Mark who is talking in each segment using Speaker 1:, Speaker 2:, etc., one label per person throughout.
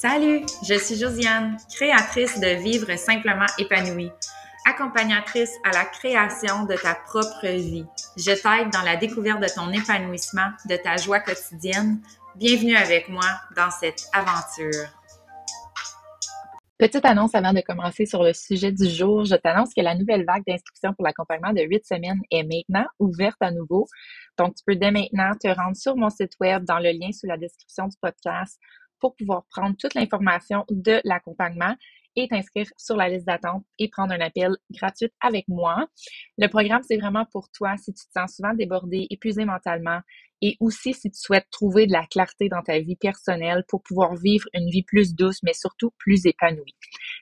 Speaker 1: Salut, je suis Josiane, créatrice de Vivre simplement épanouie, accompagnatrice à la création de ta propre vie. Je t'aide dans la découverte de ton épanouissement, de ta joie quotidienne. Bienvenue avec moi dans cette aventure.
Speaker 2: Petite annonce avant de commencer sur le sujet du jour. Je t'annonce que la nouvelle vague d'inscription pour l'accompagnement de huit semaines est maintenant ouverte à nouveau. Donc, tu peux dès maintenant te rendre sur mon site web dans le lien sous la description du podcast pour pouvoir prendre toute l'information de l'accompagnement et t'inscrire sur la liste d'attente et prendre un appel gratuit avec moi. Le programme, c'est vraiment pour toi si tu te sens souvent débordé, épuisé mentalement et aussi si tu souhaites trouver de la clarté dans ta vie personnelle pour pouvoir vivre une vie plus douce, mais surtout plus épanouie.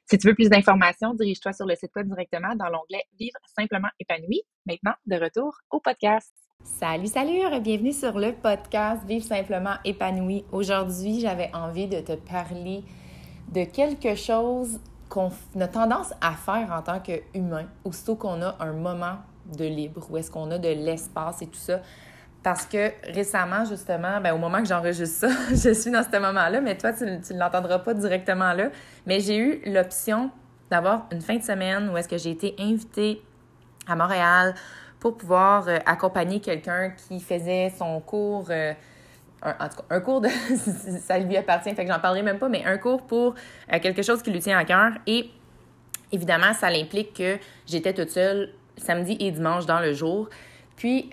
Speaker 2: Si tu veux plus d'informations, dirige-toi sur le site web directement dans l'onglet Vivre simplement épanoui. Maintenant, de retour au podcast.
Speaker 1: Salut, salut, bienvenue sur le podcast Vivre simplement épanoui. Aujourd'hui, j'avais envie de te parler de quelque chose qu'on a tendance à faire en tant qu'humain, aussitôt qu'on a un moment de libre, où est-ce qu'on a de l'espace et tout ça. Parce que récemment, justement, ben, au moment que j'enregistre ça, je suis dans ce moment-là, mais toi, tu ne l'entendras pas directement là. Mais j'ai eu l'option d'avoir une fin de semaine où est-ce que j'ai été invitée à Montréal pour pouvoir euh, accompagner quelqu'un qui faisait son cours, euh, un, en tout cas, un cours de, ça lui appartient, fait que j'en parlerai même pas, mais un cours pour euh, quelque chose qui lui tient à cœur. Et évidemment, ça implique que j'étais toute seule samedi et dimanche dans le jour. Puis,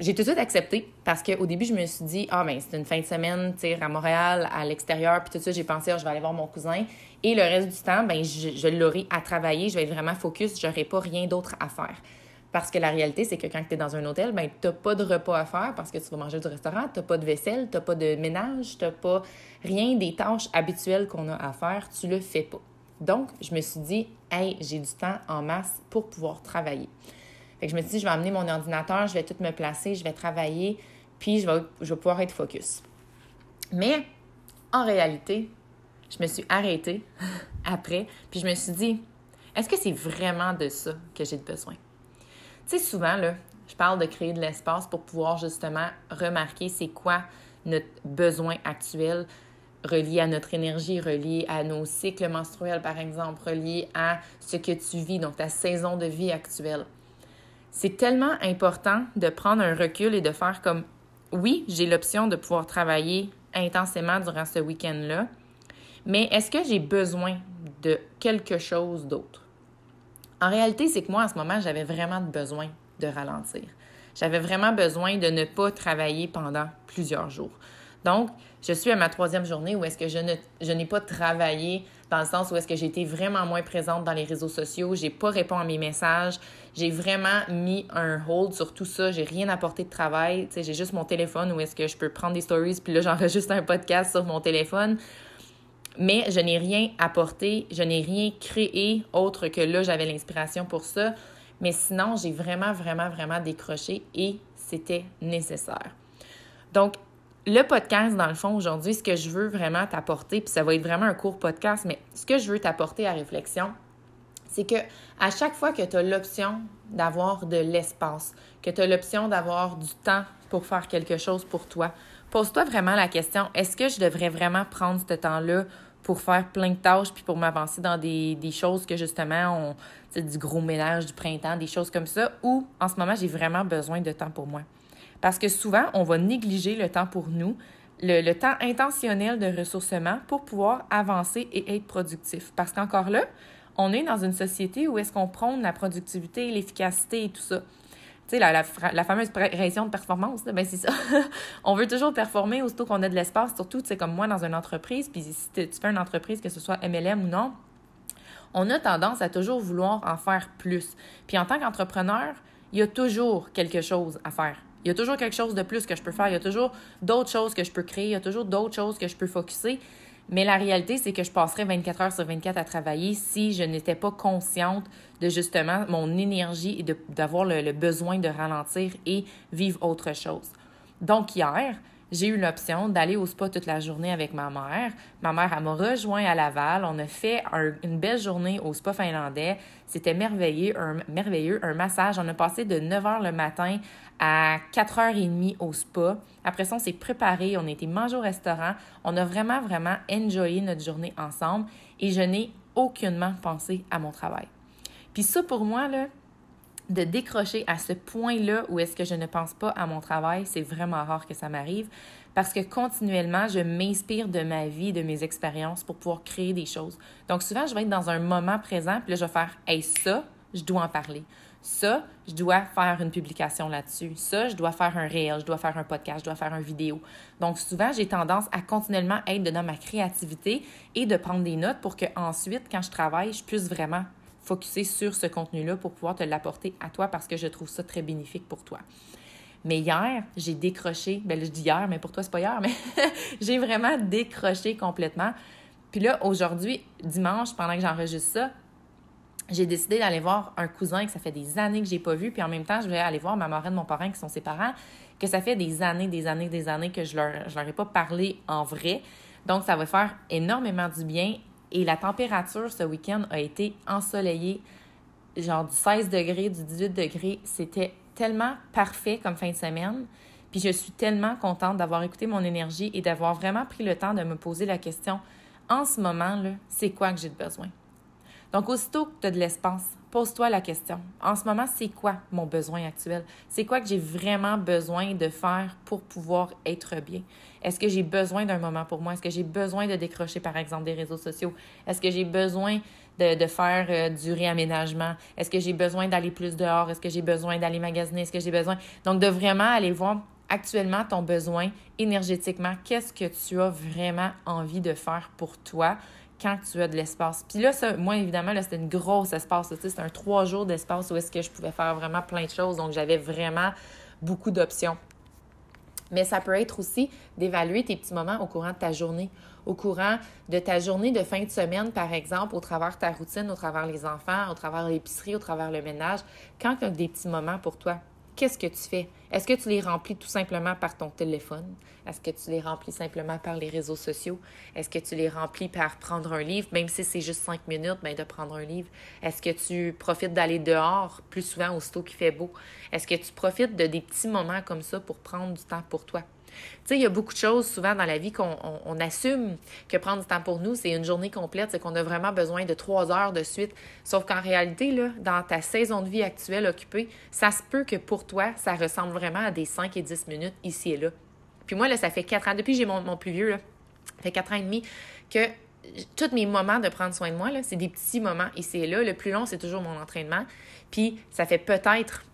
Speaker 1: j'ai tout de suite accepté parce qu'au début, je me suis dit, ah, ben, c'est une fin de semaine, tu à Montréal, à l'extérieur. Puis tout ça, j'ai pensé, ah, je vais aller voir mon cousin. Et le reste du temps, ben, je, je l'aurai à travailler, je vais être vraiment focus, j'aurai pas rien d'autre à faire. Parce que la réalité, c'est que quand tu es dans un hôtel, ben, tu n'as pas de repas à faire parce que tu vas manger du restaurant, tu n'as pas de vaisselle, tu n'as pas de ménage, tu n'as pas rien des tâches habituelles qu'on a à faire, tu le fais pas. Donc, je me suis dit, hey, j'ai du temps en masse pour pouvoir travailler. Je me suis dit, je vais amener mon ordinateur, je vais tout me placer, je vais travailler, puis je vais, je vais pouvoir être focus. Mais, en réalité, je me suis arrêtée après, puis je me suis dit, est-ce que c'est vraiment de ça que j'ai besoin? Tu sais, souvent, là, je parle de créer de l'espace pour pouvoir justement remarquer c'est quoi notre besoin actuel relié à notre énergie, relié à nos cycles menstruels, par exemple, relié à ce que tu vis, donc ta saison de vie actuelle. C'est tellement important de prendre un recul et de faire comme, oui, j'ai l'option de pouvoir travailler intensément durant ce week-end-là, mais est-ce que j'ai besoin de quelque chose d'autre? En réalité, c'est que moi, en ce moment, j'avais vraiment besoin de ralentir. J'avais vraiment besoin de ne pas travailler pendant plusieurs jours. Donc, je suis à ma troisième journée où est-ce que je, n'ai pas travaillé dans le sens où est-ce que j'ai été vraiment moins présente dans les réseaux sociaux, j'ai pas répondu à mes messages, j'ai vraiment mis un hold sur tout ça, j'ai rien apporté de travail, j'ai juste mon téléphone où est-ce que je peux prendre des stories puis là j'enregistre un podcast sur mon téléphone mais je n'ai rien apporté, je n'ai rien créé autre que là, j'avais l'inspiration pour ça. Mais sinon, j'ai vraiment, vraiment, vraiment décroché et c'était nécessaire. Donc, le podcast, dans le fond, aujourd'hui, ce que je veux vraiment t'apporter, puis ça va être vraiment un court podcast, mais ce que je veux t'apporter à réflexion, c'est que à chaque fois que tu as l'option d'avoir de l'espace, que tu as l'option d'avoir du temps pour faire quelque chose pour toi, pose-toi vraiment la question, est-ce que je devrais vraiment prendre ce temps-là pour faire plein de tâches puis pour m'avancer dans des, choses que justement, on, du gros ménage du printemps, des choses comme ça, ou en ce moment, j'ai vraiment besoin de temps pour moi. Parce que souvent, on va négliger le temps pour nous, le, temps intentionnel de ressourcement pour pouvoir avancer et être productif. Parce qu'encore là, on est dans une société où est-ce qu'on prône la productivité, l'efficacité et tout ça. Tu sais, la, fameuse pression de performance, ben c'est ça. on veut toujours performer aussitôt qu'on a de l'espace, surtout, tu sais, comme moi dans une entreprise, puis si tu fais une entreprise, que ce soit MLM ou non, on a tendance à toujours vouloir en faire plus. Puis en tant qu'entrepreneur, il y a toujours quelque chose à faire. Il y a toujours quelque chose de plus que je peux faire. Il y a toujours d'autres choses que je peux créer. Il y a toujours d'autres choses que je peux focuser. Mais la réalité, c'est que je passerais 24 heures sur 24 à travailler si je n'étais pas consciente de justement mon énergie et d'avoir le, besoin de ralentir et vivre autre chose. Donc hier, j'ai eu l'option d'aller au spa toute la journée avec ma mère. Ma mère, elle m'a rejoint à Laval. On a fait une belle journée au spa finlandais. C'était merveilleux, un, merveilleux, un massage. On a passé de 9 h le matin à 4h30 au spa. Après ça, on s'est préparé, on a été manger au restaurant. On a vraiment, vraiment enjoyé notre journée ensemble et je n'ai aucunement pensé à mon travail. Puis ça, pour moi, là, de décrocher à ce point-là où est-ce que je ne pense pas à mon travail, c'est vraiment rare que ça m'arrive parce que continuellement, je m'inspire de ma vie, de mes expériences pour pouvoir créer des choses. Donc souvent, je vais être dans un moment présent, puis là, je vais faire Hey, ça, je dois en parler. Ça, je dois faire une publication là-dessus. Ça, je dois faire un réel, je dois faire un podcast, je dois faire une vidéo. Donc souvent, j'ai tendance à continuellement être dans ma créativité et de prendre des notes pour que ensuite, quand je travaille, je puisse vraiment focuser sur ce contenu-là pour pouvoir te l'apporter à toi parce que je trouve ça très bénéfique pour toi. Mais hier, j'ai décroché, ben je dis hier, mais pour toi, c'est pas hier, mais j'ai vraiment décroché complètement. Puis là, aujourd'hui, dimanche, pendant que j'enregistre ça, j'ai décidé d'aller voir un cousin que ça fait des années que j'ai pas vu, puis en même temps, je vais aller voir ma marraine, mon parrain, qui sont ses parents, que ça fait des années, des années, des années que je leur, je leur ai pas parlé en vrai. Donc, ça va faire énormément du bien et la température ce week-end a été ensoleillée, genre du 16 degrés, du 18 degrés. C'était tellement parfait comme fin de semaine. Puis je suis tellement contente d'avoir écouté mon énergie et d'avoir vraiment pris le temps de me poser la question en ce moment, là, c'est quoi que j'ai besoin? Donc, aussitôt que tu as de l'espace, pose-toi la question. En ce moment, c'est quoi mon besoin actuel? C'est quoi que j'ai vraiment besoin de faire pour pouvoir être bien? Est-ce que j'ai besoin d'un moment pour moi? Est-ce que j'ai besoin de décrocher, par exemple, des réseaux sociaux? Est-ce que j'ai besoin de, faire euh, du réaménagement? Est-ce que j'ai besoin d'aller plus dehors? Est-ce que j'ai besoin d'aller magasiner? Est-ce que j'ai besoin... Donc, de vraiment aller voir actuellement ton besoin énergétiquement? Qu'est-ce que tu as vraiment envie de faire pour toi? quand tu as de l'espace? Puis là, moi, évidemment, c'était une grosse espace. C'était un trois jours d'espace où est-ce que je pouvais faire vraiment plein de choses. Donc, j'avais vraiment beaucoup d'options. Mais ça peut être aussi d'évaluer tes petits moments au courant de ta journée, au courant de ta journée de fin de semaine, par exemple, au travers de ta routine, au travers les enfants, au travers l'épicerie, au travers le ménage, quand tu as des petits moments pour toi qu'est-ce que tu fais? Est-ce que tu les remplis tout simplement par ton téléphone? Est-ce que tu les remplis simplement par les réseaux sociaux? Est-ce que tu les remplis par prendre un livre, même si c'est juste cinq minutes, bien, de prendre un livre? Est-ce que tu profites d'aller dehors plus souvent aussitôt qu'il fait beau? Est-ce que tu profites de des petits moments comme ça pour prendre du temps pour toi? Tu il y a beaucoup de choses souvent dans la vie qu'on on, assume que prendre du temps pour nous, c'est une journée complète, c'est qu'on a vraiment besoin de trois heures de suite. Sauf qu'en réalité, dans ta saison de vie actuelle occupée, ça se peut que pour toi, ça ressemble vraiment à des 5 et 10 minutes ici et là. Puis moi, là, ça fait quatre ans, depuis que j'ai mon, mon plus vieux, là, ça fait quatre ans et demi, que tous mes moments de prendre soin de moi, c'est des petits moments ici et là. Le plus long, c'est toujours mon entraînement. Puis ça fait peut-être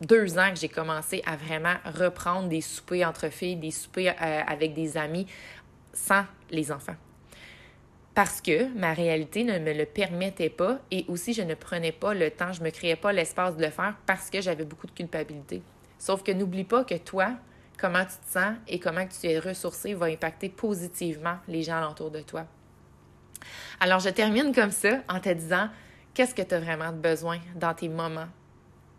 Speaker 1: deux ans que j'ai commencé à vraiment reprendre des soupers entre filles, des soupers euh, avec des amis sans les enfants. Parce que ma réalité ne me le permettait pas et aussi je ne prenais pas le temps, je ne me créais pas l'espace de le faire parce que j'avais beaucoup de culpabilité. Sauf que n'oublie pas que toi, comment tu te sens et comment tu es ressourcé va impacter positivement les gens alentour de toi. Alors, je termine comme ça en te disant qu'est-ce que tu as vraiment besoin dans tes moments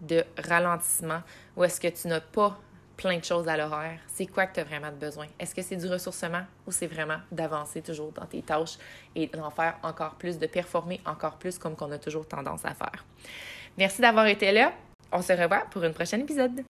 Speaker 1: de ralentissement ou est-ce que tu n'as pas plein de choses à l'horaire? C'est quoi que tu as vraiment besoin? Est-ce que c'est du ressourcement ou c'est vraiment d'avancer toujours dans tes tâches et d'en faire encore plus, de performer encore plus comme qu'on a toujours tendance à faire? Merci d'avoir été là. On se revoit pour un prochain épisode.